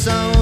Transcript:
coração.